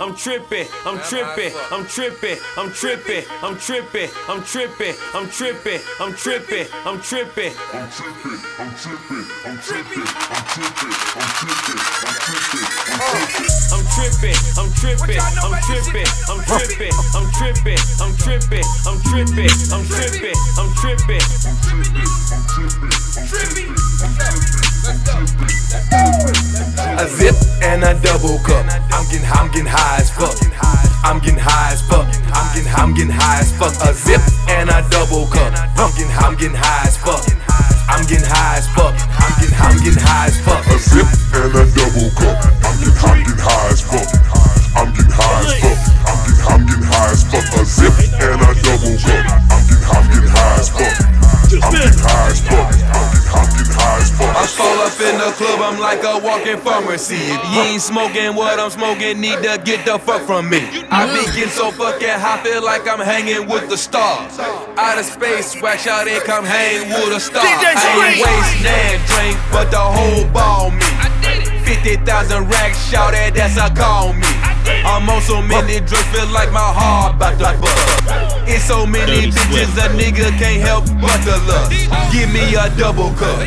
I'm tripping, I'm tripping, I'm tripping, I'm tripping, I'm tripping, I'm tripping, I'm tripping, I'm tripping, I'm tripping. I'm tripping, I'm tripping, I'm tripping, I'm tripping, I'm tripping, I'm tripping, I'm tripping. I'm tripping, I'm tripping, I'm tripping, I'm tripping, I'm tripping, I'm tripping, I'm tripping, I'm tripping, I'm tripping. I'm tripping, I'm tripping, I'm tripping. A zip and a double cup. I'm getting, I'm getting high as fuck. I'm getting high as fuck. I'm getting, I'm getting high as fuck. A zip and a double cup. I'm getting, I'm getting high as fuck. I'm getting high as fuck. I'm getting, I'm getting high as fuck. A zip and a double cup. I'm getting, I'm getting high as fuck. I'm getting high as fuck. I'm getting, I'm getting high as fuck. A zip and a double cup. I'm getting, I'm getting high as fuck. I'm getting high as fuck. I'm getting, I'm getting high as fuck. I fall up in the club, I'm like a walking pharmacy. If you ain't smoking what I'm smoking, need to get the fuck from me. I be getting so fucking high, feel like I'm hanging with the stars. Out of space, wax out and come hang with a star. I ain't waste nan drink, but the whole ball me. 50,000 racks, shout at that's a call me. I'm on so many drugs, feel like my heart about to bust. It's so many bitches, a nigga can't help but to lust. Give me a double cup,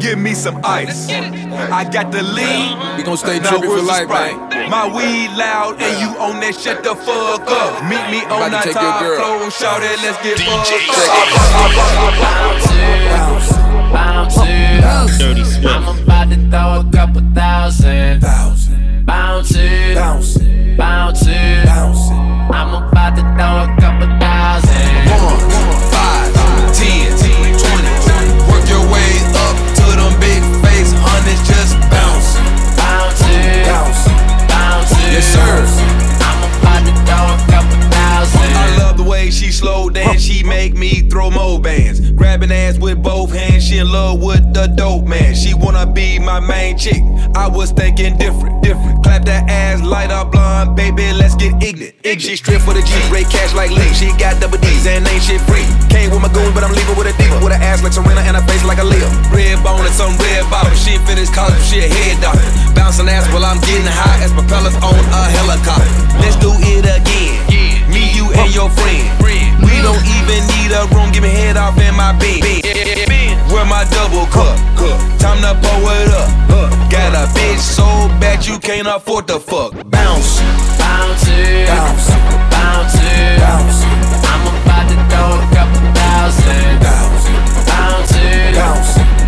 give me some ice. I got the lead, We gon' stay now for life, Sprite? man. My weed loud and you on that shut the fuck up. Meet me on about that to take your top girl. floor, shout it, let's get fucked Bounce it, Dirty Swift. I'm about to throw a couple thousand. Bounce it, bounce it, bounce it. I'm about to throw a couple thousand. One, five, ten, twenty. Work your way up to them big face hundreds, just bounce. Bounce it, bounce it. Yes, sir. I'm about to throw a couple thousand. I love the way she slow dance, she make me throw more bands. Grabbing ass with both hands, she in love with the dope man. She wanna be my main chick. I was thinking different, different. Clap that ass, light up blonde, baby, let's get ignorant. She strip for the G, rate cash like Lee. She got double D's and ain't shit free. Came with my goon, but I'm leaving with a diva. With an ass like Serena and a face like a Leo. Red bone and some red bottom. She finished college, she a head doctor. Bouncing ass while I'm getting high as propellers on a helicopter. Let's do it again. Me, you, and your friend. Don't even need a room, give me head off in my bed. Where my double cup? Time to pour it up. Got a bitch so bad you can't afford to fuck. Bounce. Bounce it, bounce, bounce it. I'm about to throw a couple thousand. Bounce it, bounce, bounce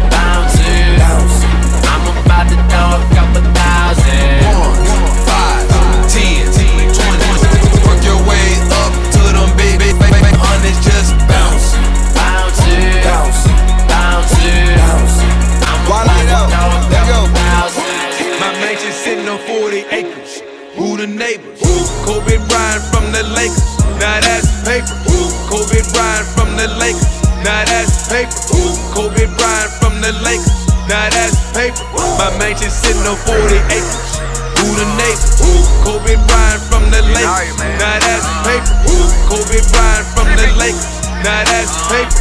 My mansion sitting on 40 acres. Who the neighbors? Kobe Bryant from the Lakers. Now that's paper. Kobe Bryant from the Lakers. Now that's paper.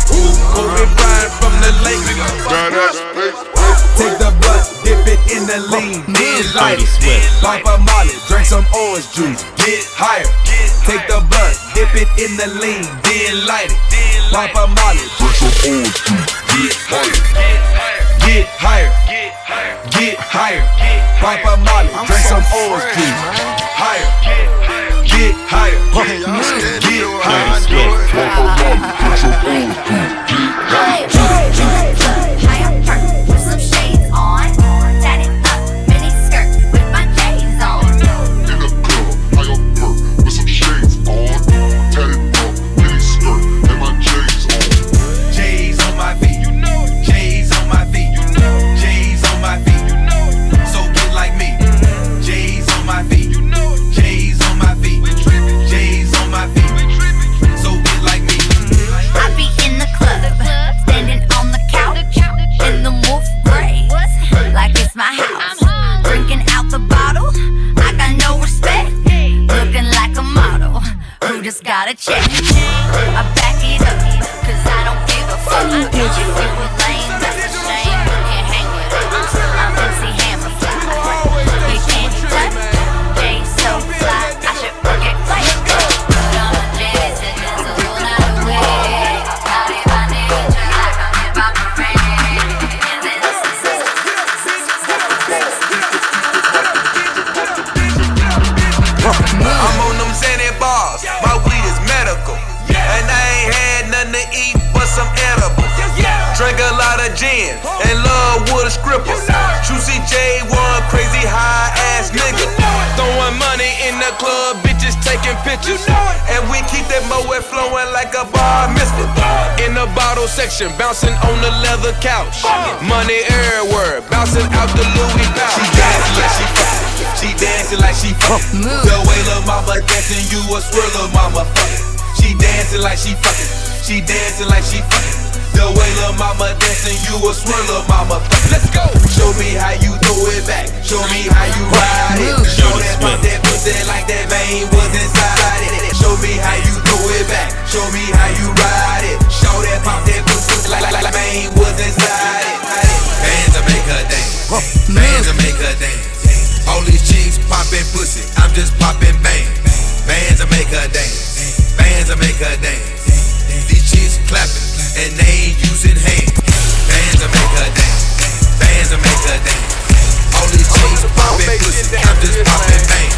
Kobe Bryant from the Lakers. Now that's paper. Take the blunt, dip it in the lean, then light it. Pop a molly, drink some orange juice, get higher. Take the blunt, dip it in the lean, then light it. Pop a molly, Drink some orange juice. Get higher. Pop a molly, drink some orange juice, higher, get higher, get higher. Dirty Swift. Pop a molly. Drink some orange juice. Get higher. Juicy J, one crazy high ass nigga. Throwing money in the club, bitches taking pictures. And we keep that Moet flowing like a bar mitzvah. In the bottle section, bouncing on the leather couch. Money everywhere, bouncing out the Louis pouch. She dancing like she. She dancing like she fucking. The way lil' mama dancing, you a swirl, mama fucking. She dancing like she fucking. She dancing like she fucking. The way lil' mama dancing, you a swirl, mama. Let's go. Show me how you throw it back. Show me how you ride it. Show that pump that pussy like that vein was inside it. Show me how you throw it back. Show me how you ride it. Show that pump that pussy like like like vein was inside it. Bands to make her dance. Bands to make her dance. All these chicks popping pussy. I'm just popping bang. Bands to make her dance. Bands to make her dance. These chicks clapping and they ain't using hands. Bands to make her dance. Bands to make her dance. All these chicks popping pussy. I'm just popping bang.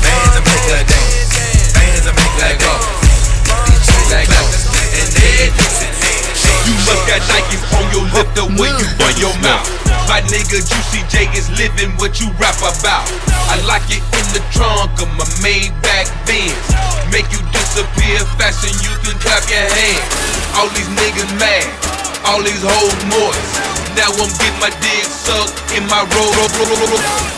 Bands to make her dance. Bands to make her dance. These chicks clapping and they ain't using. You must got Nikes on your lip the way you run your mouth. My nigga Juicy J is living what you rap about. I like it in the trunk of my Maybach Benz. Make you disappear faster than you can clap your hands. All these niggas mad, all these hoes moist. Now I'm getting my dick sucked in my road.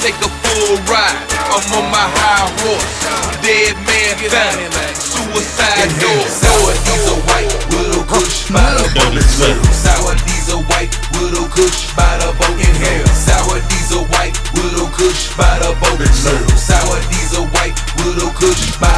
Take a full ride, I'm on my high horse. Dead man found, suicide door. Sour diesel white, little kush by the boat. Sour diesel white, little kush by the boat. Inhale. Sour diesel white, little kush by the boat. Sour diesel white, little kush by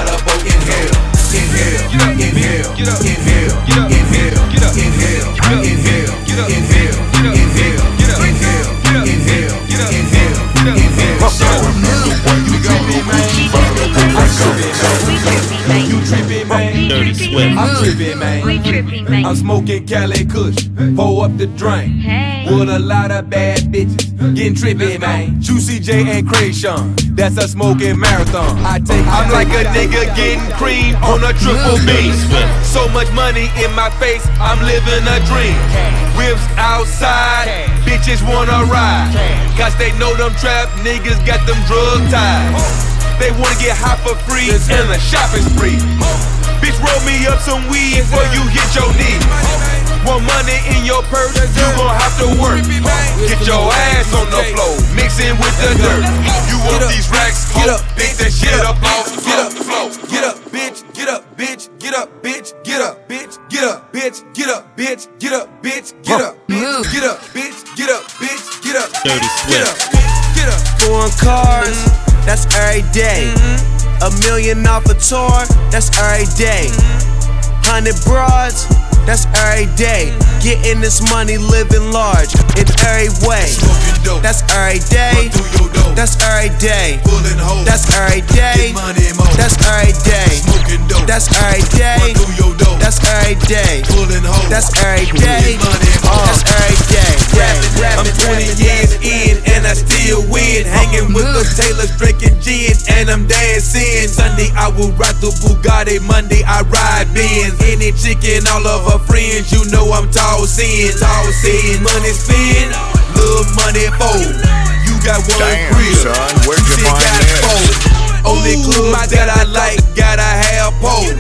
Swift. I'm trippin', man. We tripping, man. I'm smoking Cali Kush, pour up the drink. Hey. With a lot of bad bitches, getting trippy, man. Juicy J and Kreayshawn, that's a smoking marathon. I take, I'm like a nigga getting cream on a triple B. So much money in my face, I'm living a dream. Whips outside, bitches wanna ride. Cause they know them trap niggas got them drug ties. They wanna get high for free and a shopping spree. Bitch, roll me up some weed before you hit your knee. Want money in your purse, you gon' have to work. Get your ass on the floor, mixing with the dirt. You want these racks, get up, pick that shit up off the floor. Get up, bitch, get up, bitch, get up, bitch, get up, bitch, get up, bitch, get up, bitch, get up, bitch, get up, bitch, get up, bitch, get up, bitch, get up, Dirty get Swift. up, get up. Foreign cars, that's every day. A million off a tour, that's every day. Hundred broads, that's every day. Getting this money, living large in every way. Smoking dope, That's every day. run through your dough. That's every day. Pulling hoes, That's every day. Money more. That's every day. Smoking dope, That's every run day. through your dough. That's every day. Pulling hoes, That's every day. Money more. That's every day. Rapping, I'm rapping, 20 years in and I still win. Hanging with the Taylors, drinking gin, and I'm dancing. Sunday I will ride the Bugatti. Monday I ride Benz. Any chicken, all of her friends, you know I'm tossing, tossing. Money spin, little money fold. You got one Damn, crib, son, where'd you shit find four. Only clubs that I like, gotta have pole.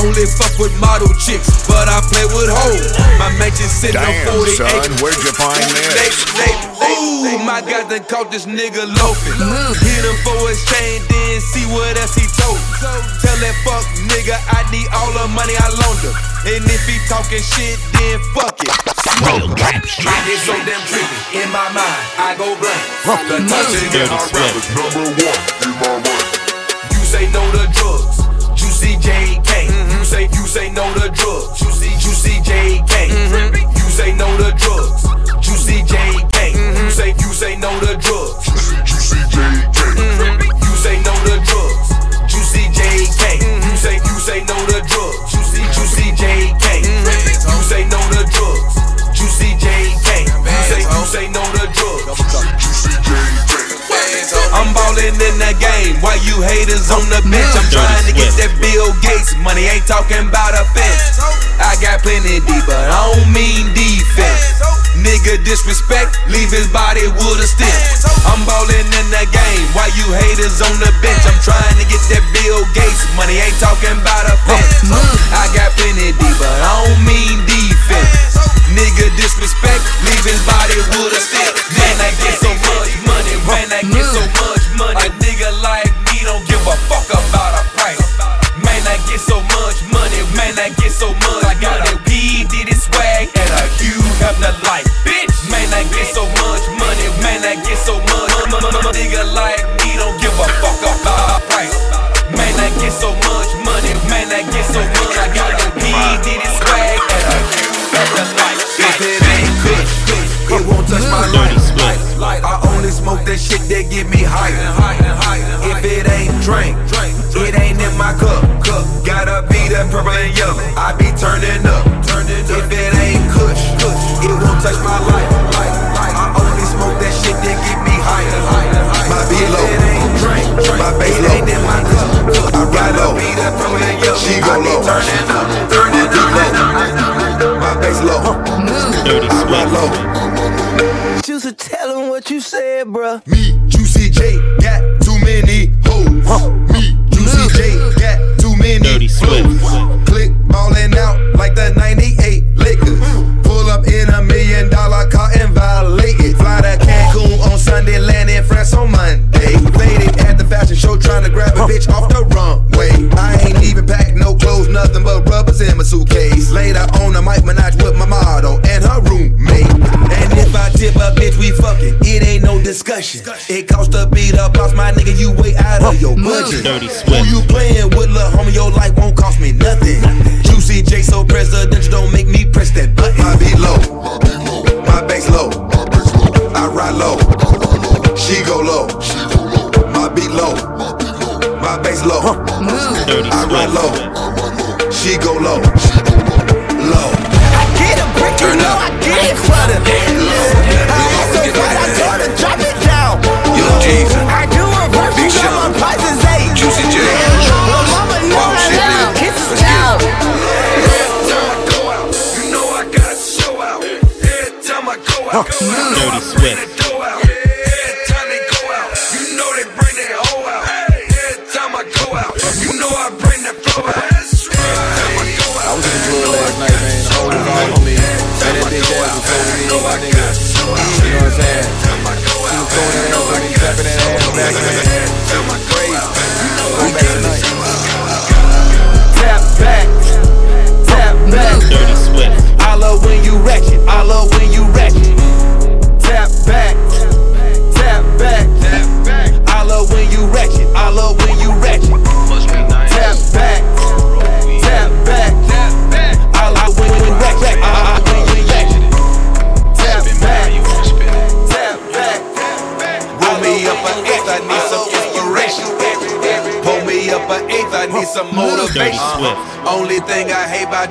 Only fuck with model chicks, but I play with hoes. My mansion sitting on Damn, 40 son, acres. where'd you find this? Ooh, my God done caught this nigga loafing. Hit him for his chain, then see what else he told. Tell that fuck nigga I need all the money I loaned him. And if he talking shit, then fuck it. Smoke. I get so damn trippy. In my mind, I go blank. The touching Dirty are right. Swift. Number one in my mind. You say no to drugs. Juicy JK. Mm-hmm. You say you say no to drugs. Juicy Juicy JK. Mm-hmm. You say no to drugs. Juicy JK. Mm-hmm. You say you say no to drugs. Juicy see JK. Mm-hmm. You say no to drugs. Juicy JK. Mm-hmm. You say you say no to drugs. Juicy Juicy JK. Mm-hmm. You say no to drugs. You see JK. You say you say no. Ballin' in the game. Why you haters on the bench? I'm trying to get that Bill Gates money. Ain't talking about a fence. I got plenty deep, but I don't mean defense. Nigga disrespect, leave his body with a stick. I'm ballin' in the game, why you haters on the bench? I'm trying to get that Bill Gates money, ain't talking about a fence. I got plenty D, but I don't mean defense. Nigga disrespect, leave his body with a stick. Man, I get so much money, man, I get so much money. A nigga like me don't give a fuck about a price. Man, I get so much money, man, I get so much. I got a P, Diddy swag, and a huge have the life. Bitch, man, I get so much purple and yellow. She go low. turning up, turning up. My bass low. Dirty I ride low. Juicy, tell him what you said, bruh. Me, Juicy J, got too many hoes. Me, Juicy J, got too many Dirty flows. Click ballin' out like the discussion. It costs to beat up boss, my nigga. You way out of your budget. Dirty Who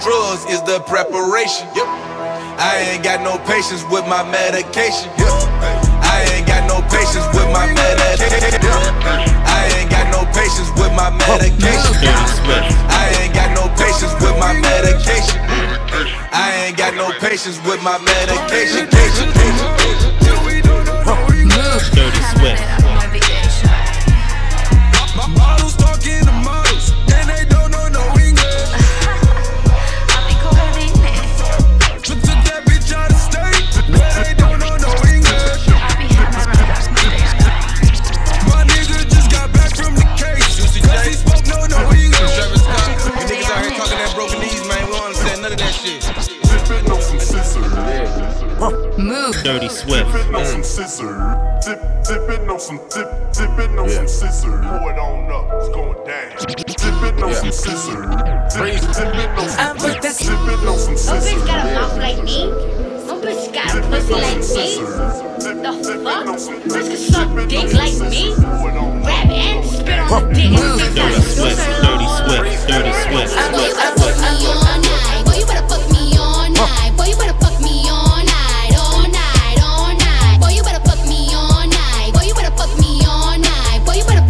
drugs is the preparation. I ain't got no patience with my medication. I ain't got no patience with my medication. I ain't got no patience with my medication. I ain't got no patience with my medication. I ain't got no patience with my medication. Dirty Swift. Dipping on some mm. scissors. Dip, dipping on some dip, dipping on some scissors. Pour it on up, it's going down. Dipping on some scissors. Dip, dipping on some dip, dipping on some Some bitch scissors. got a mouth like me. Some bitch got a pussy like me. The fuck? Bitch can suck dick like me. Rap and spit on the dick. Dirty Swift. Dirty Swift. Dirty Swift.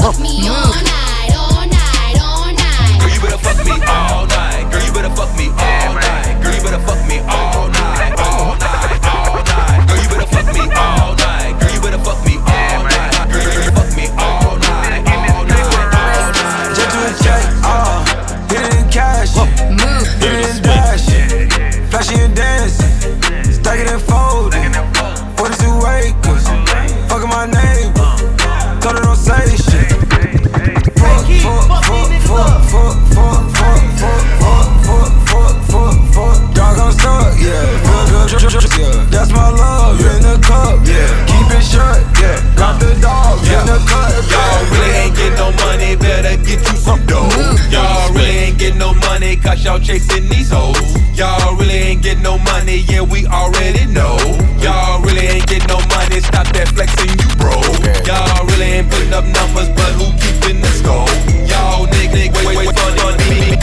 Night. Cause y'all chasing these hoes. Y'all really ain't getting no money, yeah, we already know. Y'all really ain't getting no money, stop that flexing, you bro. Y'all really ain't putting up numbers, but who keeping the score? Y'all nigga, wait, wait, wait, funny, me, bro, bro, no,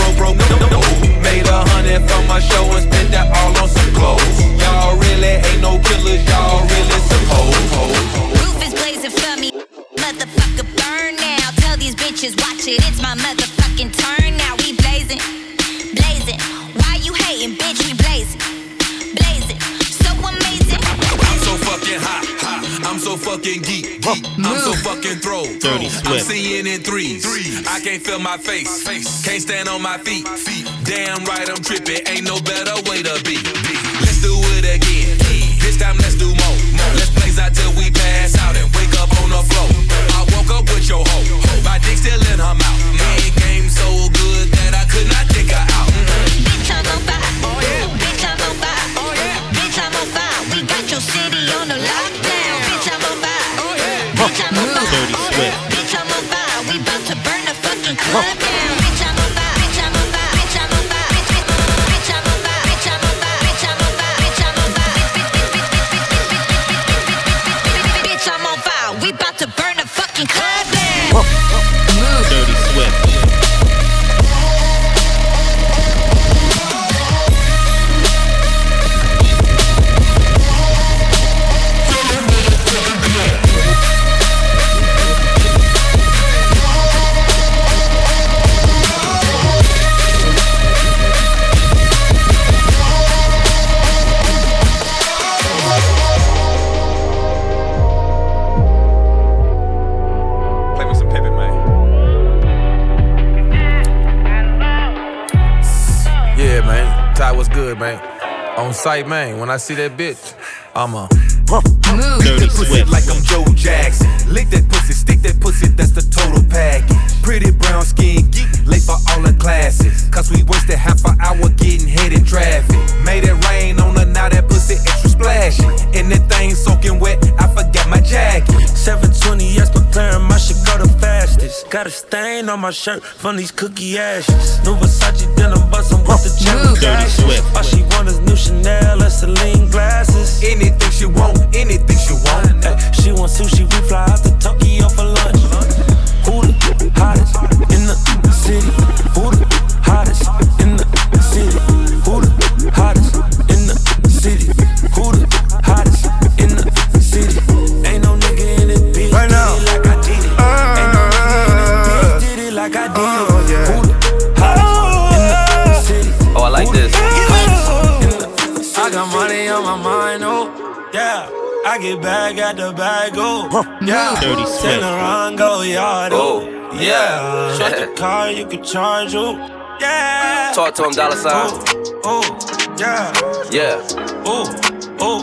can't feel my face. Can't stand on my feet. Damn right I'm tripping. Ain't no better way to be. On sight, man. When I see that bitch, I'm a. Dirty pussy like I'm Joe Jackson. Lick that pussy, stick that pussy, that's the total package. Pretty brown skin, geek, late for all the classes. Cause we wasted half an hour getting hit in traffic. Made it rain on her, now that pussy extra splashy. And that thing soaking wet, I forgot my jacket. 720 yes, but my shit go the fastest. Got a stain on my shirt from these cookie ashes. New Versace denim bustin' with the cherry Dirty Swift. All she want is new Chanel and Celine glasses. Anything she want, anything she want. Ay, she want sushi, we fly out to Tokyo for lunch. Who the hottest in the city? Who the hottest in the city? Get back at the bag, oh yeah. Dirty Swift. Turn around, go yard, oh Oh, yeah. yeah. Shut the car, you can charge, oh yeah. Talk to him, dollar sign. Oh, oh yeah. Yeah, Oh, oh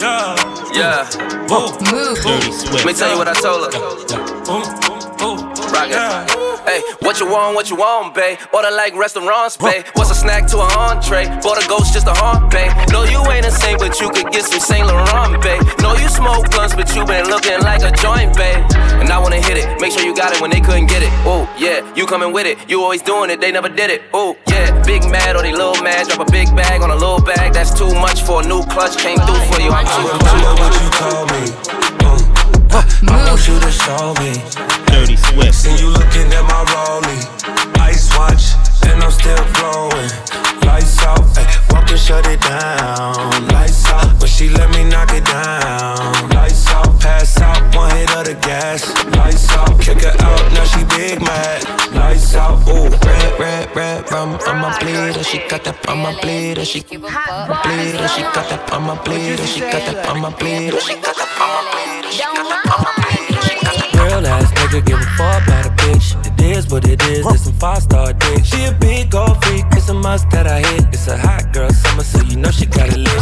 yeah. yeah. Oh. oh, Dirty Swift. Let me tell you what I told her. oh, oh, oh Rock it. yeah. Hey, what you want, what you want, babe? Order like restaurants, babe. What's a snack to an entree? Bought a ghost just a haunt, babe. No, you ain't saint, but you could get some Saint Laurent, babe. No, you smoke blunts, but you been looking like a joint, babe. And I wanna hit it, make sure you got it when they couldn't get it. Oh, yeah, you coming with it. You always doing it, they never did it. Oh, yeah, big mad or they little mad. Drop a big bag on a little bag, that's too much for a new clutch. Came through for you, I'm too, Remember too. what you told me. Uh, I want you to show me. Got that on my bleeder. She bleeder. She got that on my bleeder. She got that on my bleeder. She got that on my bleeder. She got that on my bleeder. She got that. Real ass nigga give a fuck about a bitch. It is what it is, it's some five star dick. She a big gold freak, it's a must that I hit. It's a hot girl summer, so you know she got it lit.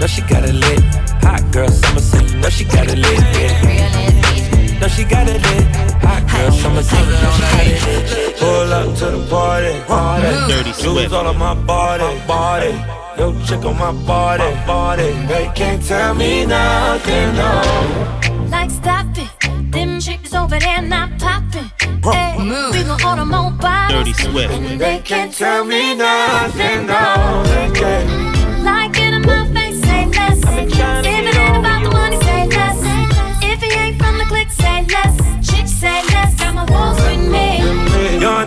Know she got it lit. Hot girl summer, so you know she got it lit. Yeah. Know she got it lit. Hot girl summer, so you know she got it lit. Pull up to the party, party. Dirty Jewels Swift. all on my body, body. Yo, chick on my body, body. They can't tell me nothing, no. Like stop it, them chicks over there not popping. Hey, we gon' order more bottles. Dirty Swift. And they can't tell me nothing, no. Like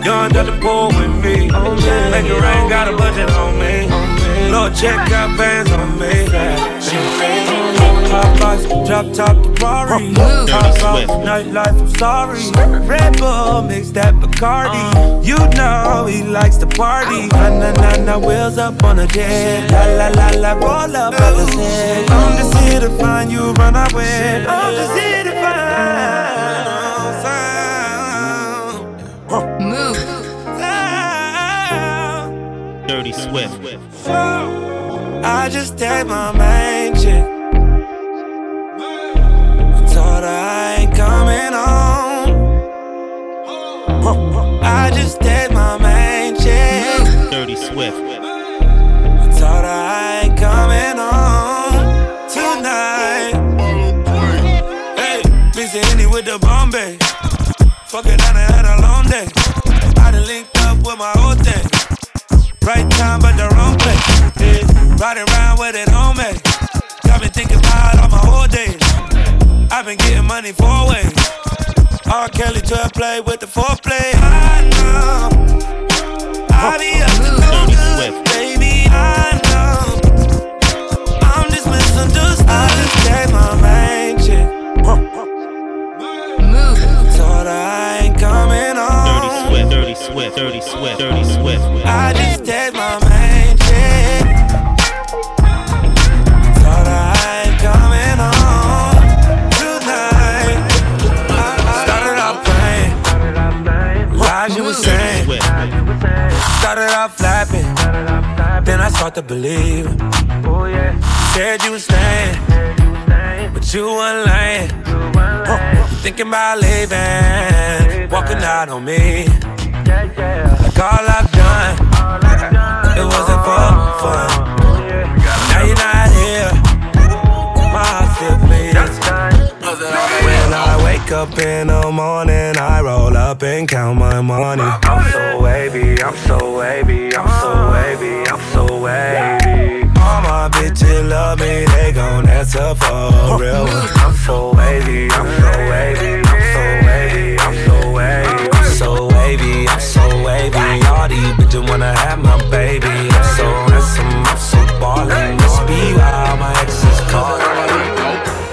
Young, got the pool with me. Make it rain, got a budget on me. Lord, check out bands on me. Top box, drop top the Rari. Top off, nightlife, I'm sorry. Red Bull, mix that Bacardi. You know he likes to party. Na na na na, wheels up on a jet. La la la la, roll up at the set. I'm just here to find you, run away. I'm just here to find. Swift. I just take my main chick. Told her I ain't coming home. I just take my main chick. Dirty Swift. Told her I ain't coming home tonight. Hey, it Henny with the Bombay. Fuck it, Riding around with it on me. Got me thinking about all my whole days. I've been getting money four ways. R. Kelly to play with the foreplay. I know. I be up to no good, baby. I know. I'm just misunderstood. I just gave my. Move. Told her I ain't coming home. Dirty Swift. Dirty Swift. Dirty Swift. Dirty Swift. I just start to believe. Oh, Said you was staying, but you weren't lying. You thinking about leaving, walking out on me. Like all I've done, it wasn't for oh, fun. Now you're not here, my heart still bleeds. When I wake up in the morning, I roll up and count my money. I'm so wavy, I'm so wavy, I'm so uh-huh. wavy, I'm so wavy. All my bitches love me, they gon' answer for real. I'm so wavy, I'm so wavy, I'm so wavy, I'm so wavy. I'm so wavy, I'm so wavy. All these bitches wanna have my baby. I'm so handsome, I'm so ballin'. Must be why all my exes callin'.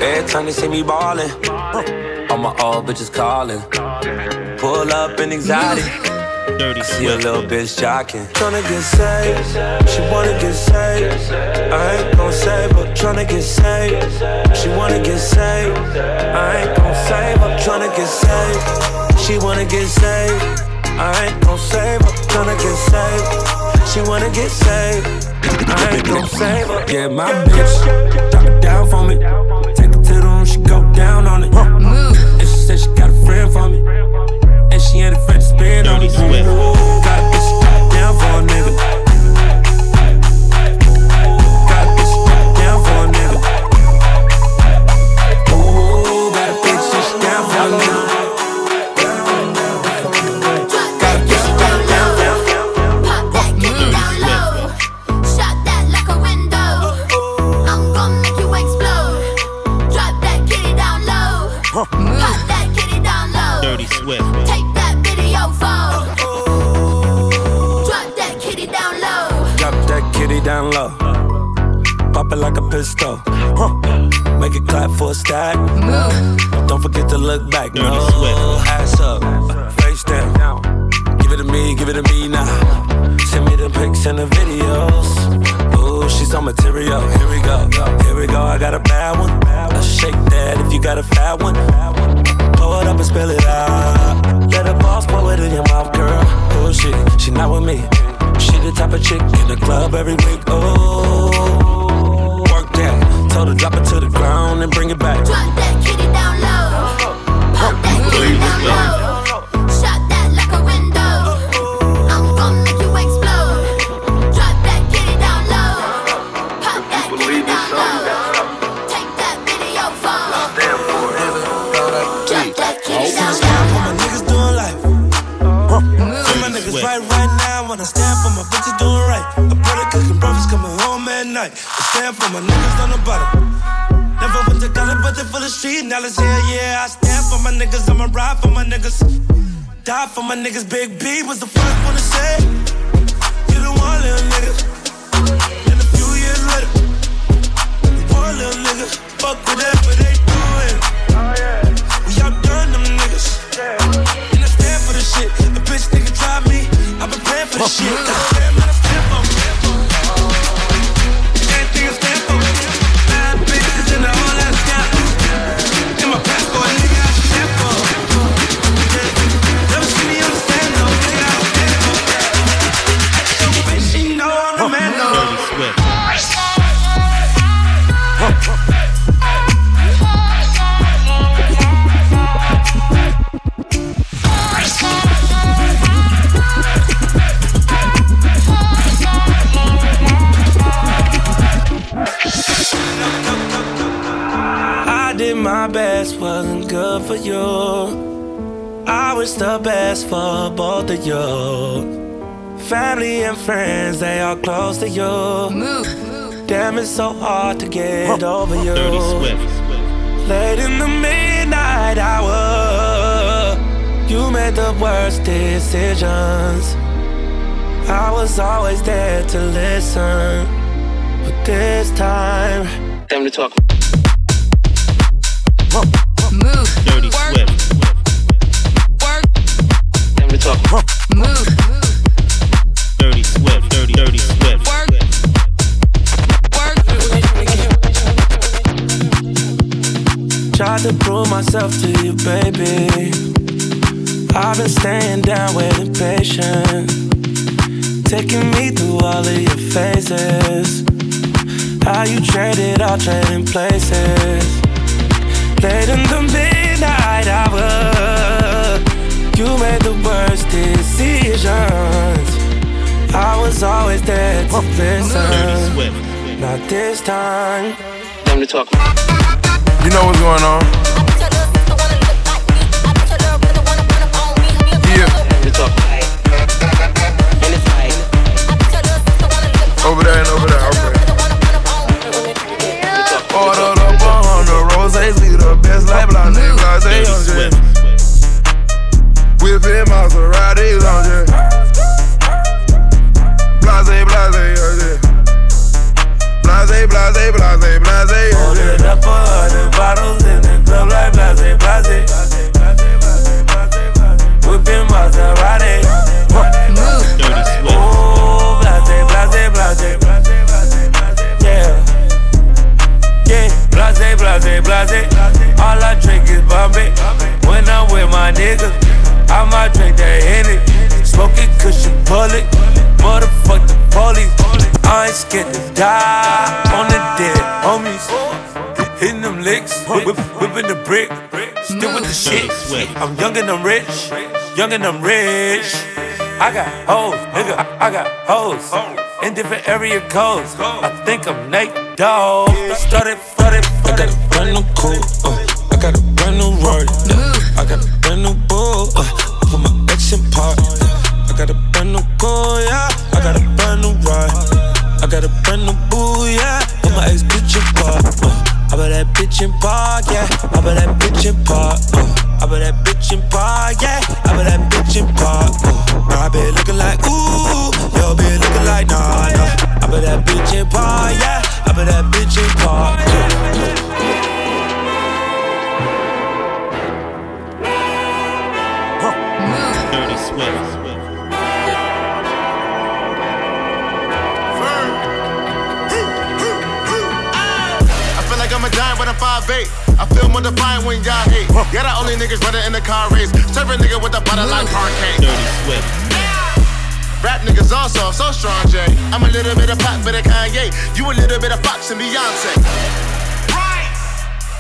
Every time they see me ballin', all my old bitches callin'. Pull up in anxiety. Dirty See a little bitch jocking. Tryna get saved, she wanna get saved. I ain't gon' save her. Tryna get saved, she wanna get saved. I ain't gon' save her. Tryna get saved, she wanna get saved. I ain't gon' save her. Tryna get saved, she wanna get saved. I ain't gon' save her. Yeah, my bitch, drop it down for me. Take it to the room, she go down on it. Move. And she said she got a friend for me. And she ain't afraid to spin on Swift. Got drop down for a nigga. Like a pistol. Make it clap for a stack. Move. Don't forget to look back. Dirty No, ass up, face down. Give it to me, give it to me now. Send me the pics and the videos. Ooh, she's on material. Here we go, here we go. I got a bad one. Let's shake that if you got a fat one. Blow it up and spill it out. Let the boss pour it in your mouth, girl. Oh shit, she not with me. She the type of chick in the club every week. Oh, work that. Told her drop it to the ground and bring it back. Drop that kitty down low. Pop that kitty down low. My niggas on the bottom. Never went to college, but they full of street knowledge. Yeah, yeah. I stand for my niggas. I'ma ride for my niggas. Die for my niggas. Big B was the first one to say, You the one little nigga. And a few years later, one little nigga. Fuck whatever they doing. We outdone them niggas. Yeah. And I stand for the shit. A bitch nigga try me. I prepare for the shit. Man, I stand for me. Did my best, wasn't good for you. I wish the best for both of you. Family and friends, they are close to you. Damn, it's so hard to get over you. Late in the midnight hour, you made the worst decisions. I was always there to listen, but this time, time to talk. Move. Dirty Work. Swift. Work. Time to talk. Move. Dirty Swift. Dirty, dirty Swift. Work. Work. Tried to prove myself to you, baby. I've been staying down with impatient. Taking me through all of your phases. How you traded all trading places. Late in the midnight hour, you made the worst decisions. I was always there to listen. Not this time. Time to talk. You know what's going on? Yeah. Over there and over there, Dirty. Swift. Whipping Maseratis on jet. Blase, blase, jet. Blase, blase, blase, blase, jet. up a hundred bottles in the club like blase, blase. And I'm rich. Young and I'm rich. I got hoes, nigga. I, got hoes in different area codes. I think I'm Nate Dogg. Started, started, I got a brand new coupe. Uh, I got a brand new Rory. Uh, I got a brand new bull. Uh, I put my ex in park. Uh, I got a brand new car, yeah. I got a brand new ride. I got a brand new boo, yeah. Put my ex bitch in park. Uh, I bet that bitch in park, yeah. I bet that bitch in park. Now be looking like ooh, yo be looking like nah, nah. I bet that bitch in park, yeah. I bet that bitch in park. Dirty Swift. I feel like I'm a giant when I'm 5'8. I feel more defiant when y'all hate. Yeah, the only niggas running in the car race. Serve a nigga with a butter like parquet. Dirty Swift. Rap niggas also so strong, Jay. I'm a little bit of pop, bit of Kanye. You a little bit of Fox and Beyonce. Right!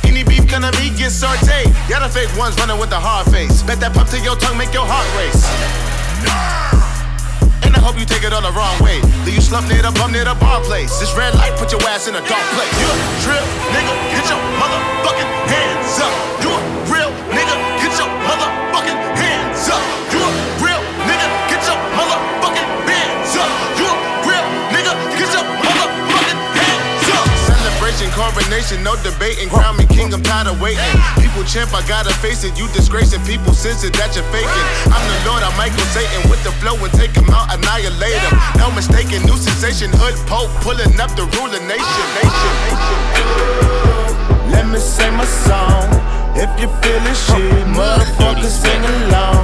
Any beef gonna be get sauteed. Yeah, the fake ones running with the hard face. Bet that pump to your tongue make your heart race. And I hope you take it all the wrong way. Leave you slump near the bum near the bar place. This red light put your ass in a dark place. You a real nigga, get your motherfucking hands up. You a real nigga, get your motherfucking conversation, no debating. Crown me king, I'm tired of waiting. People champ, I gotta face it. You disgracing people, sense it that you're faking. I'm the Lord, I'm Michael Satan with the flow and take him out, annihilate him. No mistaken, new sensation, hood pope, pulling up the ruler nation, nation, nation. Let me sing my song. If you feel it, shit, motherfucker, sing along.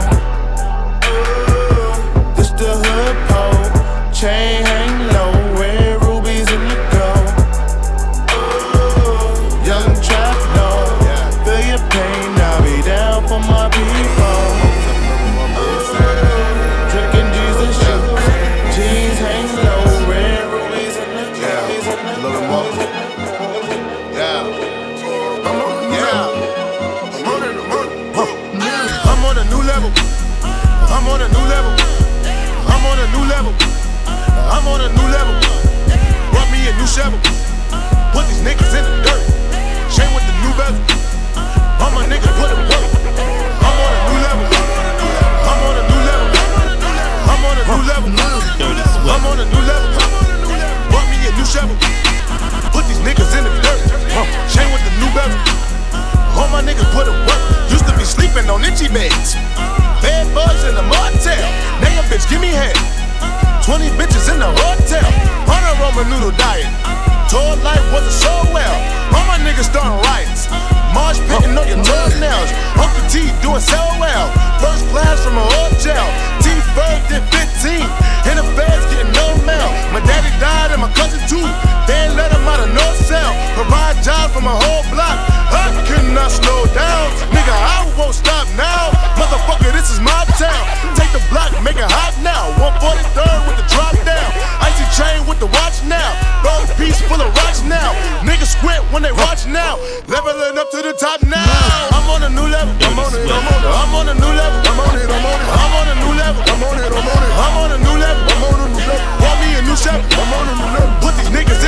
This the hood pole, chain hang low, my niggas put it work. Used to be sleeping on itchy beds. Bad bugs in the motel. Now your bitch give me head. 20 bitches in the hotel. On a Roman noodle diet. Told life wasn't so well. All my niggas starting riots. Marsh picking on your toenails. Uncle T doing so well. First class from a hotel. T Ferg did 15. In the feds getting no mail. My daddy died and my cousin too. They let him out of no cell. Provide jobs for my whole cannot slow down. Nigga, I won't stop now. Motherfucker, this is my town. Take the block, make it hot now. 143rd with the drop down. Icy chain with the watch now. Gold piece full of rocks now. Niggas squint when they watch now. Leveling up to the top now. I'm on a new level. I'm on it. I'm on it. I'm on a new level. I'm on it. I'm on it. I'm on a new level. I'm on it. I'm on it. I'm on a new level. I'm on a new level. Want me a new chef. I'm on a new level. Put these niggas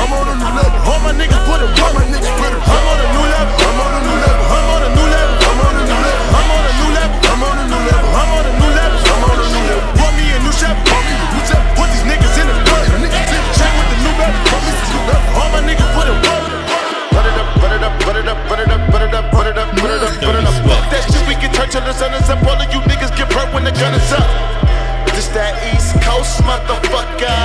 I'm on a new level. All my niggas put it work. My niggas put it. I'm on a new level. I'm on a new level. I'm on a new level. I'm on a new level. I'm on a new level. I'm on a new level. I'm on a new level. I'm on a new level. Want me a new chef. Want me a new chef. Put these niggas in the dirt. Chain with the new bezel. Want me a new bezel. All my niggas put it work. Put it up, put it up, put it up, put it up, put it up, put it up, put it up, put it up. Fuck that shit, we can turn till the sun is up. All of you niggas get burnt when the gun is up. This that East Coast motherfucker.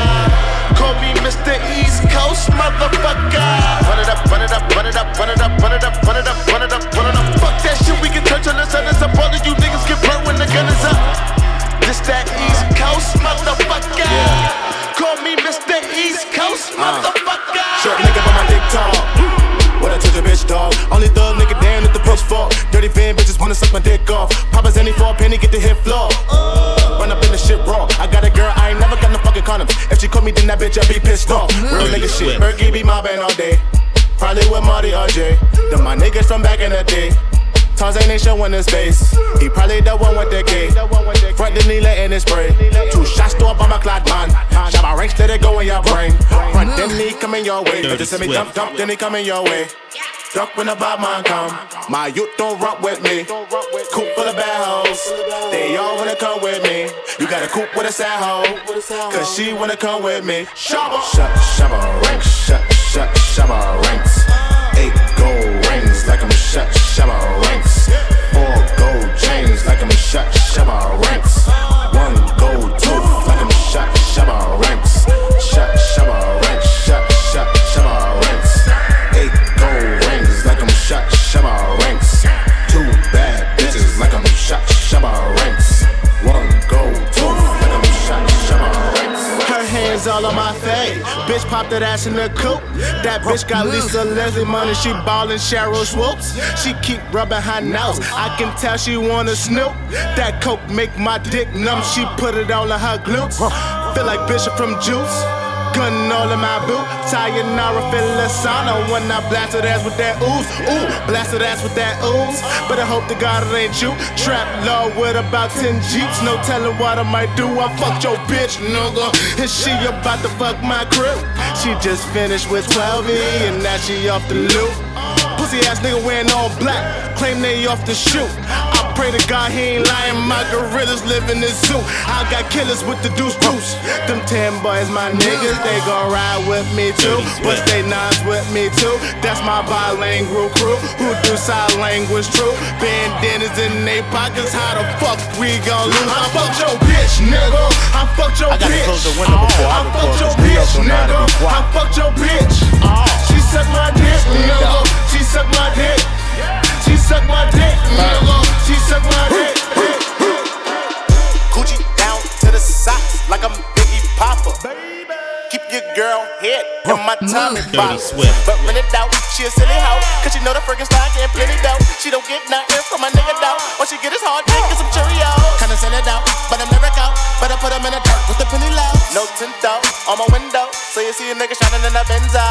Call me Mr. East Coast motherfucker. Run it up, run it up, run it up, run it up, run it up, run it up, run it up, run it up. Fuck that shit, we can turn till the sun is up. All of you niggas get burnt when the gun is up. This that East Coast motherfucker. Call me Mr. East Coast uh. motherfucker. Short nigga, but my dick tall. What I told your bitch, dog. Only thug nigga down at the fall. Dirty van bitches wanna suck my dick off. Papa's any for a penny, get the hit floor. Run up in the shit raw. I got a girl, I ain't never got no fucking condoms. If she call me, then that bitch, I be pissed off. Real nigga shit. Berkey be mobbing all day. Probably with Marty RJ. Them my niggas from back in the day. Tarzan ain't showing his face. He probably the one with the K. Front the knee letting it spray. Two shots to on my clock, man. Shot my ranks, let it go in your brain. Front then knee coming your way. Dirty Just let me dump, dump, then he coming your way. Duck when the bad man come. My youth don't rock with me. Coop full of bad hoes. They all wanna come with me. You got a coop with a sad hoe. Cause she wanna come with me. Shabba. Shut, shabba ranks. Shut, shut, shabba ranks. Eight gold rings like I'm shut, shabba ranks. Four gold chains like I'm shut, shabba ranks. One gold tooth like I'm shut, shabba ranks. Shut, shabba ranks. Shut, shut, shabba ranks. Eight gold rings like I'm shut, shabba ranks. Two bad bitches like I'm shut, shabba ranks. One gold tooth like I'm shut, shabba ranks. Her hands all on my face. Bitch popped that ass in the coop. That bitch got Lisa Leslie money. She ballin' Sheryl Swoopes. She keep rubbing her nose. I can tell she wanna snoop. That coke make my dick numb. She put it all on her glutes. Feel like Bishop from Juice. Gun all in my boot. Sayonara, sauna when I blast her ass with that ooze. Ooh, blast her ass with that ooze. But I hope to God it ain't you. Trap law with about 10 Jeeps. No telling what I might do. I fucked your bitch, nigga. And she about to fuck my crew. She just finished with 12E and now she off the loop. Pussy ass nigga wearing all black. Claim they off the shoot. Pray to God he ain't lying. My gorillas live in this zoo. I got killers with the deuce deuce. Them ten boys, my niggas, they gon' ride with me too. But they nines with me too. That's my bilingual crew who do sign language true. Bandanas in they pockets. How the fuck we gon' lose? I fucked your bitch, nigga. I fucked your I gotta bitch. close the window before I I fucked your bitch, also know how to nigga. I fucked your bitch. Oh. She sucked my dick, nigga. She sucked my dick. She sucked my dick, nigga. She sucked my dick. Coochie down to the socks like I'm Biggie Popper. Keep your girl head in my tummy Dirty box. Swift. But when it out, she a silly hoe. Cause she know the friggin' stock getting plenty dough. She don't get nothing from a nigga though. All she get is hard dick and some Cheerios. Kinda send it out, but I'm never out. But I put 'em in the dirt with the penny low. No tint though, on my window. So you see a nigga shining in the Benzo.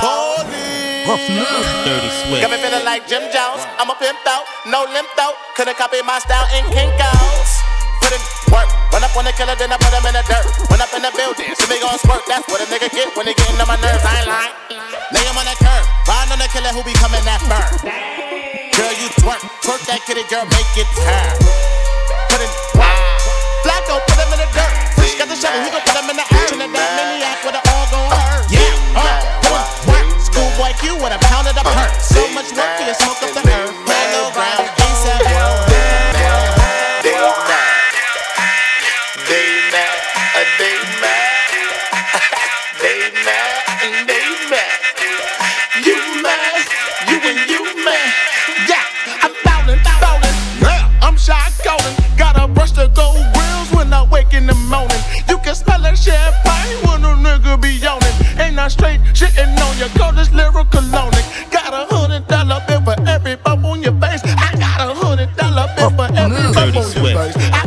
Dirty Swift. Got me feeling like Jim Jones. I'm a pimp though, no limp though. Couldn't copy my style in Kinkos. Put in work, run up on the killer, then I put him in the dirt. Run up in the building, see me gon' squirt. That's what a nigga get when he getting on my nerves. I ain't lying. Lay him on the curb, riding on the killer who be coming that firm. Girl, you twerk, twerk that kitty, girl, make it turn. Put in work. Flacco, put him in the dirt. Fish got the shovel, he gon' put him in the action. And that maniac with the all gon' hurt. Yeah, uh, put in work. Schoolboy Q with a pound of the perk. So much work for you, smoke up the earth. Hello, ground, can smell that champagne when a nigga be yawning. Ain't I straight shitting on your coldest lyrical loaning. Got a hundred dollar bill for every bump on your face. I got a hundred dollar bill for every bump on your face.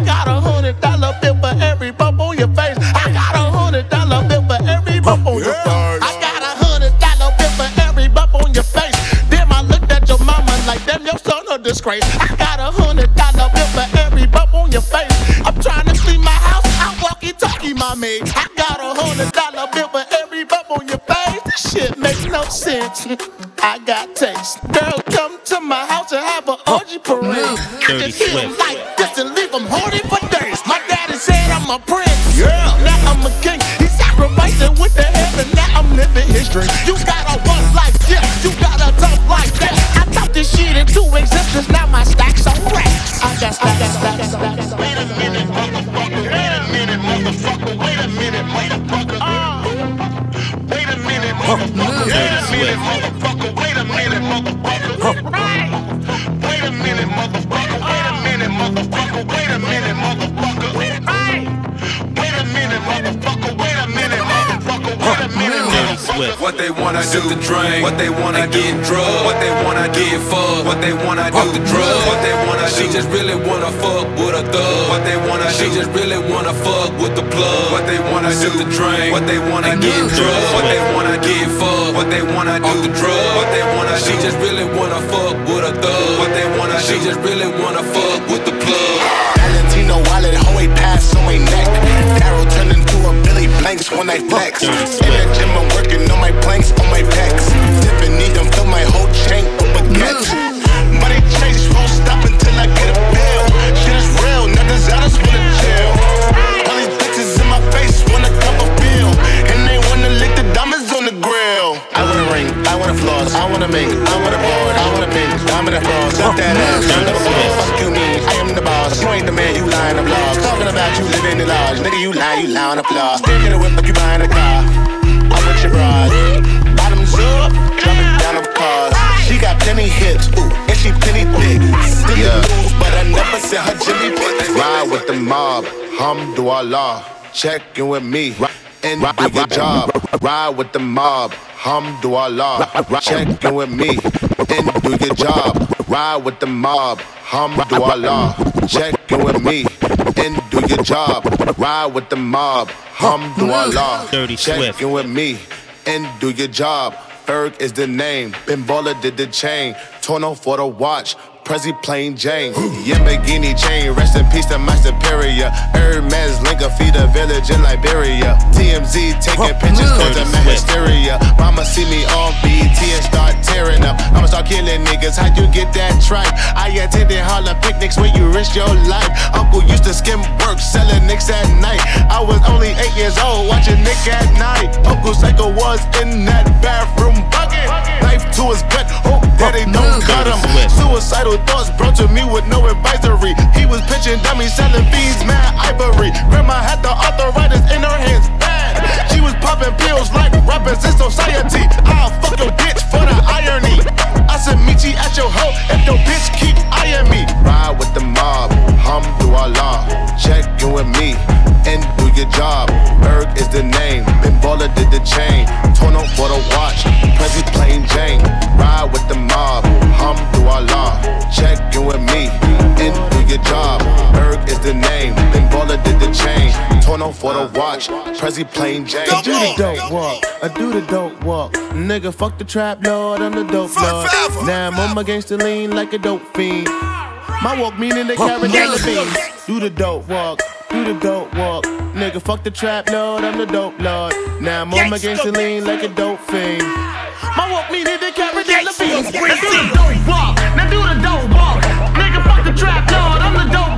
Sense. Hmm, I got taste. Girl, come to my house and have an orgy parade. Mm. I Dirty just hit 'em Swift. like this and leave 'em horny for days. My daddy said I'm a prince. Yeah. Now I'm a king. He sacrificing with the heaven. Now I'm living history. You got a one life, yeah. You got a tough life, that. I thought this shit into existence. Now my stacks on racks. I got stacks, stacks, stacks. Wait a Wait What they wanna do the drain, what they wanna get drugged, what they wanna get fucked, what they wanna do the drug, what they wanna she just really wanna fuck with a thug, what they wanna she just really wanna fuck with the plug, what they wanna do the drain, what they wanna get drugged, what they wanna get fucked, what they wanna do the drug, what they wanna she just really wanna fuck with a thug, what they wanna she just really wanna fuck with the plug. Valentino wallet, hoe pass on my neck. Darrow turned into a Billy Blanks when I flex. In the gym, I'm working on my planks, on my pecs. Dipping, need them, fill my whole chain with baguettes. Money chase, won't stop until I get a bill. Shit is real, nothing's honest wanna chill. All these bitches in my face wanna cup a feel. And they wanna lick the diamonds on the grill. I want a ring, I want a floss, I want a mink, I want a board, I want a mink, diamond and frost. Up that ass, I'm the boss. Fuck you mean, I am the boss. You ain't the man, you lying the blogs. Talking about you living in large, nigga, you lie, you lie on the floor. Stick in the whip like you buying a car. She hips, ooh, and she plenty thick. Still yeah. moves, but I never said her Jimmy Pick. Ride with the mob, hamdulillah. Check in with me and do your job. Ride with the mob, hamdulillah. Check in with me and do your job. Ride with the mob, hamdulillah. Check in with me and do your job. Ride with the mob, hamdulillah. Dirty Check Swift. in with me and do your job. Ferg is the name. Ben did the chain. Torn off for the watch. Prezi plain Jane. Yamborghini chain, rest in peace to my superior. Hermes link a feed a village in Liberia. TMZ taking pictures cause my hysteria. Mama see me on BT and start tearing up. I'ma start killing niggas. How you get that tripe? I attended Harlem picnics where you risk your life. Uncle used to skim work, selling nicks at night. I was only eight years old, watching Nick at night. Uncle Psycho was in that bathroom bucket. Knife to his gut, hope that they don't cut him. Suicidal thoughts brought to me with no advisory. He was pitching dummies, selling beans, mad ivory. Grandma had the arthritis in her hands, bad. She was popping pills like rappers in society. I'll fuck your bitch for the irony. I said, meet you at your hoe if your bitch keep eyeing me. Ride with the mob, hum do Allah. Check in with me and do your job. Ferg is the name, Ben Baller did the chain. Tourneau for the watch, Prezi plain Jane. Chain. Tourneau for the watch, Prezi plain Jane. I do the dope walk. I do the dope walk. Nigga, fuck the trap lord, I'm the dope lord. Now I'm on my gangster lean like a dope fiend. My walk meaning they carry dollar beans. Do the dope walk. Do the dope walk. Nigga, fuck the trap lord, I'm the dope lord. Now I'm on my gangster lean like a dope fiend. My walk meaning they carry dollar beans. Now do the dope walk. Now do the dope walk. Nigga, fuck the trap lord. I'm the dope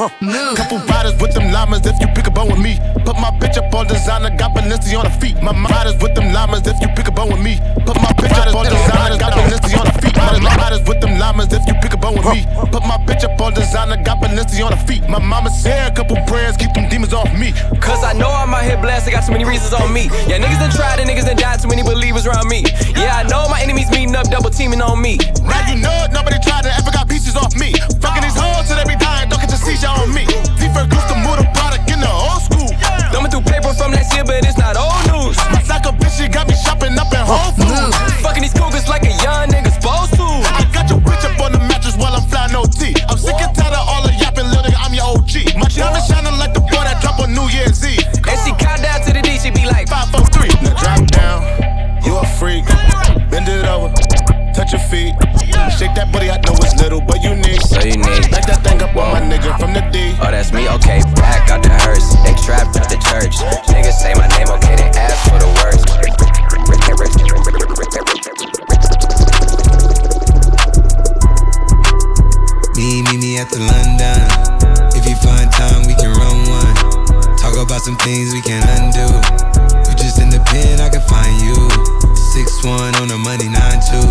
Couple riders with them llamas if you pick a bone with me. Put my bitch up on designer, got Balenci on the feet. My riders with them llamas if you pick a bone with me. Put my bitch up on designer, got Balenci on the feet. My riders with them llamas if you pick a bone with me. Put my bitch up on designer, got Balenci on the feet. My mama said a couple prayers, keep them demons off me. Cause I know I'm out here blessed, I got too many reasons on me. Yeah, niggas done tried and niggas done died, too many believers around me. Yeah, I know my enemies meeting up, double teaming on me. Now you know it, nobody tried to ever got pieces off me. Fucking these hoes till they be dying, don't get your seizure on me. Deeper goose to move the product in the old school. Thumbing through paper from last year, but it's not old news. My psycho bitch, she got me shopping up in Whole Foods. Fucking these cougars like a young nigga supposed to. I got your bitch up on the mattress while I'm flying OT. I'm sick and tired of all the yapping, little nigga, I'm your OG. My diamond shining like the boy that drop on New Year's Eve. And she count down to the D, she be like, 5, 4, 3. Now drop down, you a freak. Bend it over, touch your feet. Shake that booty, I know it's little, but unique. So unique. Like that thing up on my nigga from the D. Oh, that's me, okay. Back out the hearse, they trapped at the church. Niggas say my name, okay, they ask for the worst. Me, me, me at the London. If you find time, we can run one. Talk about some things we can undo. You just in the pen, I can find you. Six one on the money, nine two.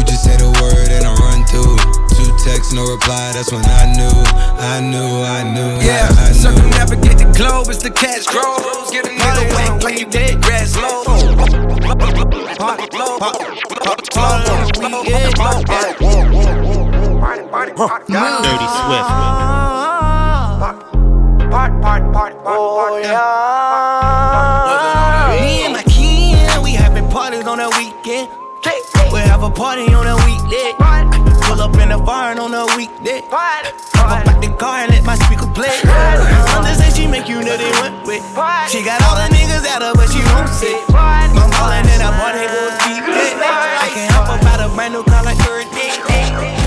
You just say the word and I run through. Two texts, no reply. That's when I knew, I knew, I knew. Yeah, I, I knew. circumnavigate the globe as the cash grows. Get a nigga whack like you dead grass low. Dirty Swift. Oh, yeah. Party on a weekday. I pull up in the barn on a weekday. Hop up out the car and let my speaker play. Honda say she make you nutty one way. She got all the niggas at her, but she won't say. I'm ballin' in a party for a weekday. I can hop up out a brand new car like every day.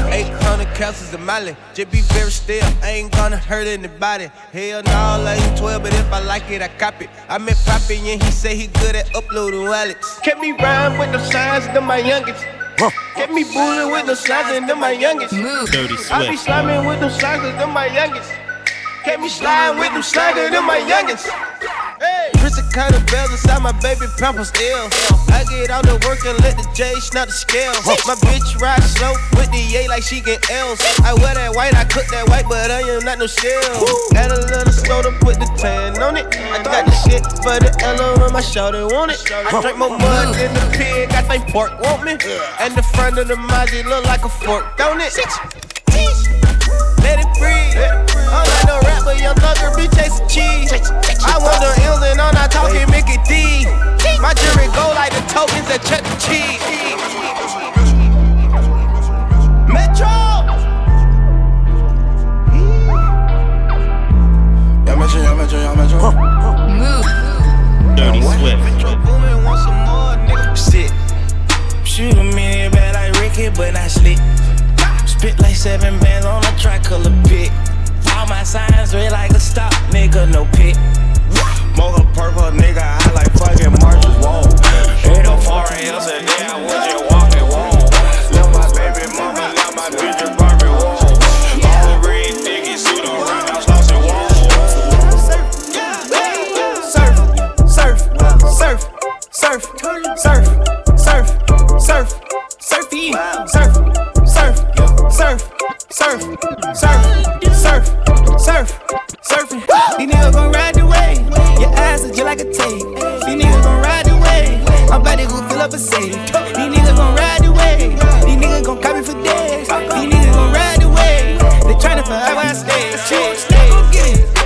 800 castles of Mali. Just be very still. I ain't gonna hurt anybody. Hell no, I ain't 12, but if I like it, I copy. I met Poppy and he say he good at uploading wallets. Kept me rhyme with the signs, them my youngest. Kept me bullying with the signs and them my youngest. Dirty I be Swift. slamming with them signs and them my youngest. Kept me sliding with them signs and my youngest. Hey. Prince of kind of bells inside my baby pampers ill. I get out to work and let the J snap the scale. My bitch ride slow with the A like she get L's. I wear that white, I cook that white, but I am not no shell. Add a little soda, put the tan on it. I got the shit for the Ella on my shoulder, want it. I drink more mud than the pig, I think pork want me. And the front of the Mazzy look like a fork, don't it? Let it breathe young thugger be chasing cheese. I want the M's and I'm not talking Mickey D. My jewelry go like the tokens at Chuck E. Cheese. Metro. Yeah, Metro, yeah, Metro, yeah, Metro. Move. Dirty Swift. Metro Boomin, want some more, nigga. Shit. Shoot a minute, bad like Ricky, but I slick. Spit like seven bands on a tricolor pick vodka, no pit. Mocha purple, nigga, I like fucking Marshall's wall. Ain't no foreign yesterday, I was just walking wall. Left my baby mama, left my bitch in Barbie wall. All the red niggas, suit on round, I lost it wall. Surf, surf, surf, surf, surf, surf, surf, surfy, surf, surf, surf, surf, surf, surf, surf, surfing. These niggas gon' ride the wave. Your ass is just like a tape. These niggas gon' ride the wave. I'm about to go fill up a safe. These niggas gon' ride the wave. These niggas gon' copy for days. These niggas gon' ride the wave. They tryna forever I stay. Get it.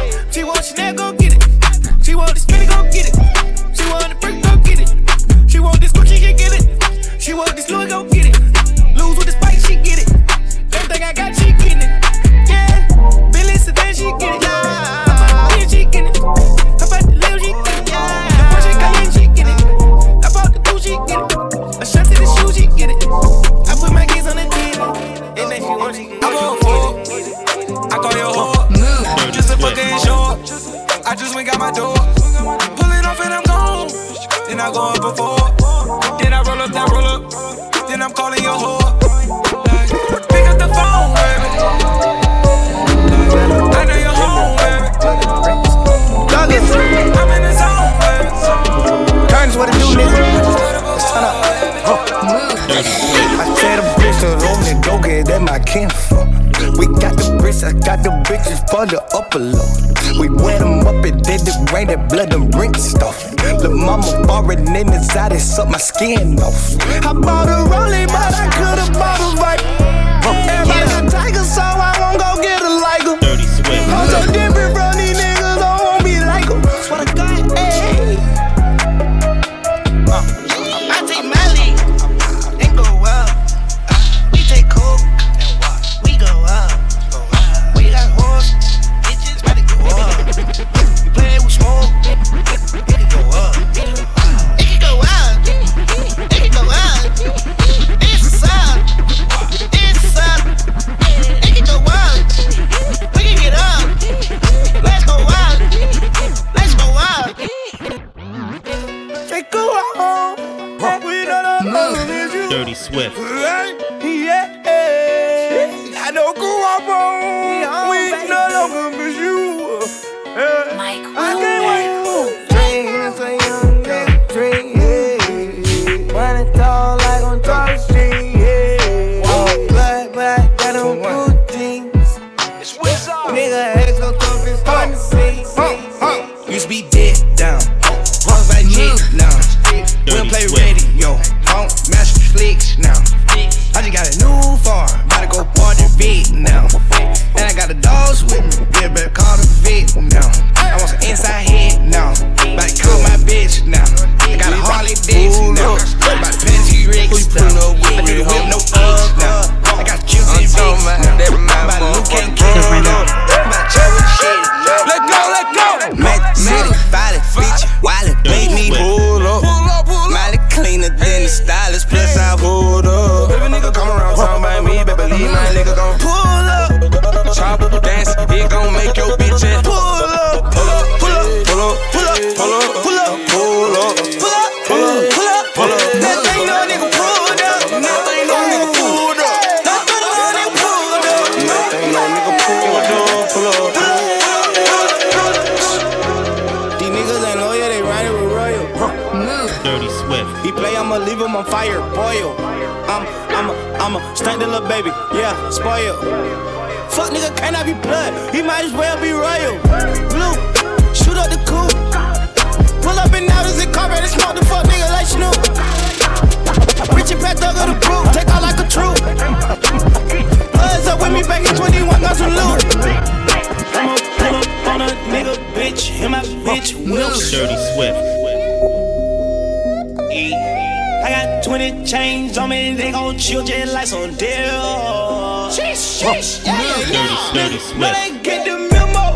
I got 20 chains on me, they gon' chill just like some deal. Sheesh, sheesh, yeah, yeah, yeah. Dirty, dirty But Swift. they get the memo.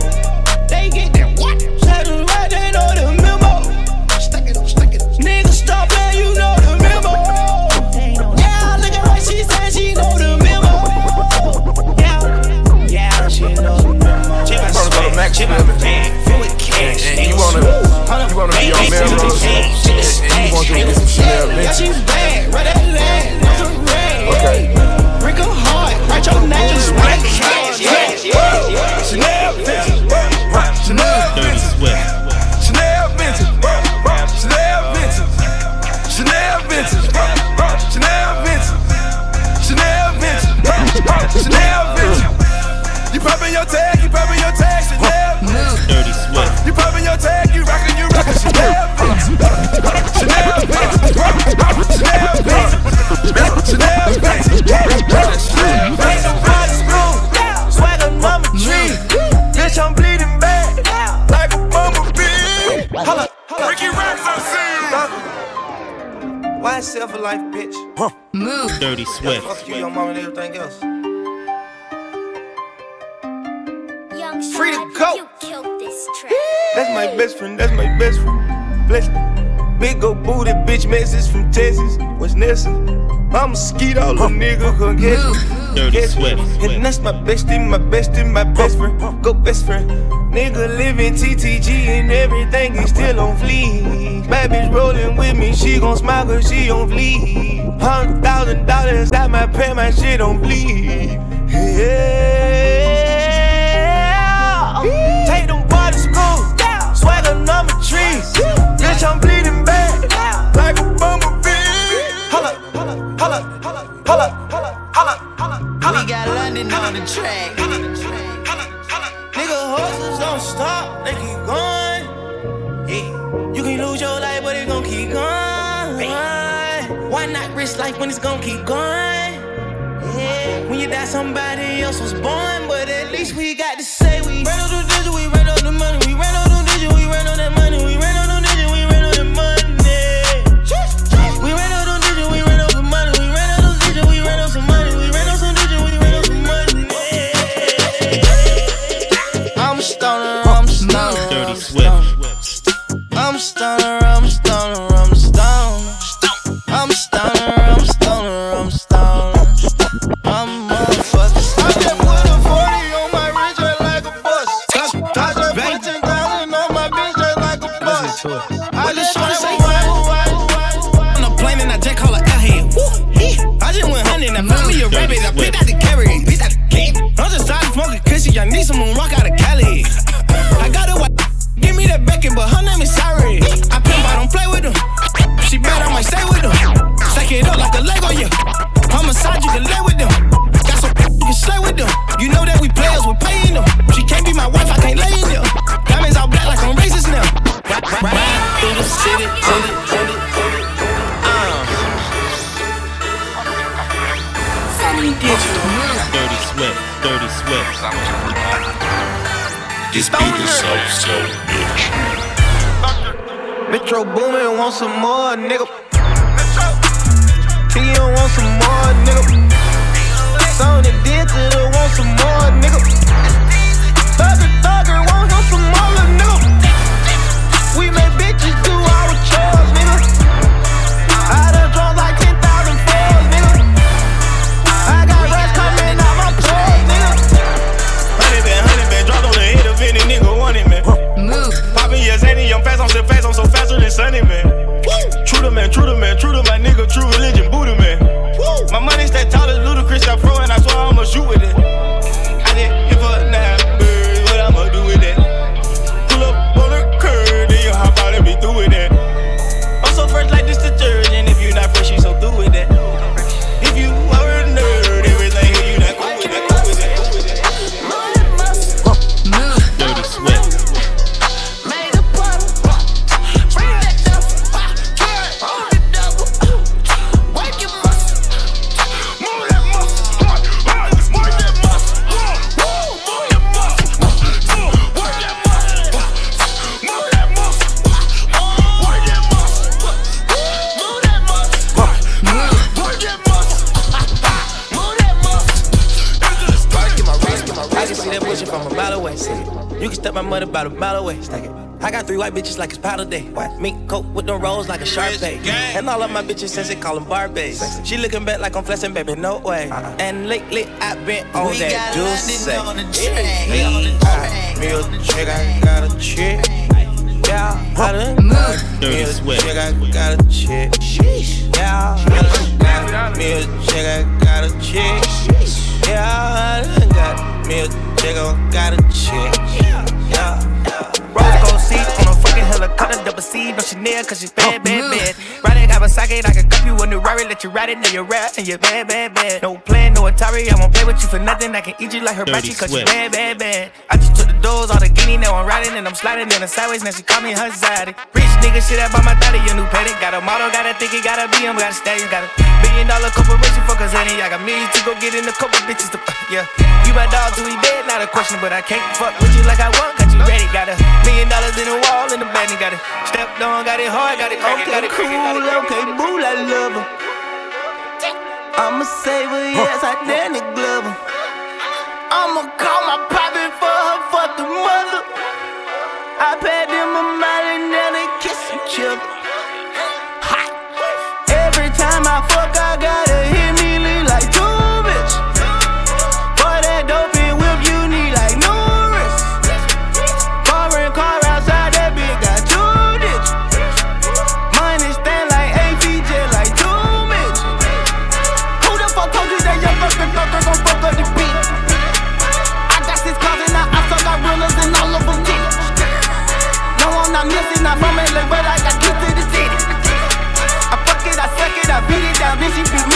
They get the what? Let them right, they know the memo. Stuck it up, stuck it up. Nigga, stop playing, you know the memo. Yeah, look at what she said, she know the memo. Yeah, yeah, she know the memo. Check my swag, check my bag, feel it your tryna be on Melrose. You want to get some Chanel lint? You. Why sell for life, bitch? Move. Dirty Yeah, Swift. fuck you, your mom, and everything else. Young Free to go. You killed this track. That's my best friend, that's my best friend. Bless me. Big old booty bitch message from Texas. What's Nessa? I'm a skeet all the nigga can get me. Dirty Catch me. Swift. And that's my bestie, my bestie, my best friend. Go best friend. Nigga living TTG and everything is still on fleek. Bad bitch rolling with me, she gon' smile cause she on fleek. Hundred thousand dollars, that my pay, my shit don't bleed. Yeah. Take them boys to school. Swagger number three. Bitch, I'm bleeding back like a bumblebee. Holla, holla, holla, holla, holla, holla, holla. We got London on the track. Nigga, hustles don't stop, they keep going. Can lose your life, but it gon' keep going. Why not risk life when it's gon' keep going? Yeah. When you die, somebody else was born, but at least we got to This beat is so, so bitch. Metro Boomin want some more, nigga. T want some more, nigga. Sonny Digital want some more, nigga. So fast, I'm so faster than Sunny, man. True to man, true to man, true to my nigga, true religion, Buddha, man. My money stay tall as ludicrous, I pro, and I swear I'ma shoot with it. I did hit for nine birds, what I'ma do with that? Pull up on the curb, then you hop out and be through with that. About a mile away. Stack it. I got three white bitches like it's powder day. What? Mink coat with them rolls like a sharp bay. And all of my bitches since they call them Barbies. She looking back like I'm flexing, baby, no way. And lately I've been on We that got juice. London on the Hey, track. hey, I- Me a chick, I got a chick. Yeah, I done got Dirty me a Swift. chick, I got a chick. Yeah, I done got me a chick, I got a chick. Yeah, I done got me a chick, I got a chick. Yeah, yeah. Rose gold seat on a fucking helicopter. Double C, no Chanel, cause she's bad, bad, oh. bad. Ride it, Kawasaki, I can cup you a new Rari, let you ride it, now you're rap, and you're bad, bad, bad. No plan, no Atari, I won't play with you for nothing. I can eat you like Dirty hibachi, cause you Swift. bad, bad, bad. I just took doors, all the guinea, now I'm riding, and I'm sliding in the sideways, now she call me her zaddy. Rich nigga, shit up on my thotty, your new petty. Got a model, gotta think he gotta be him, got a stallion, got a billion dollar corporation, fuck us, honey. I got millions to go get in a couple bitches to, fuck, yeah. You my dog till we dead, not a question, but I can't fuck with you like I want, got you ready. Got a million dollars in the wall, in the bed, and got it stepped on, got it hard, got it Okay, got it cool, got okay, boo, I love her. I'ma save her, yes, I Danny Glover. I'ma call my fucking mother. I paid them a mile LA, but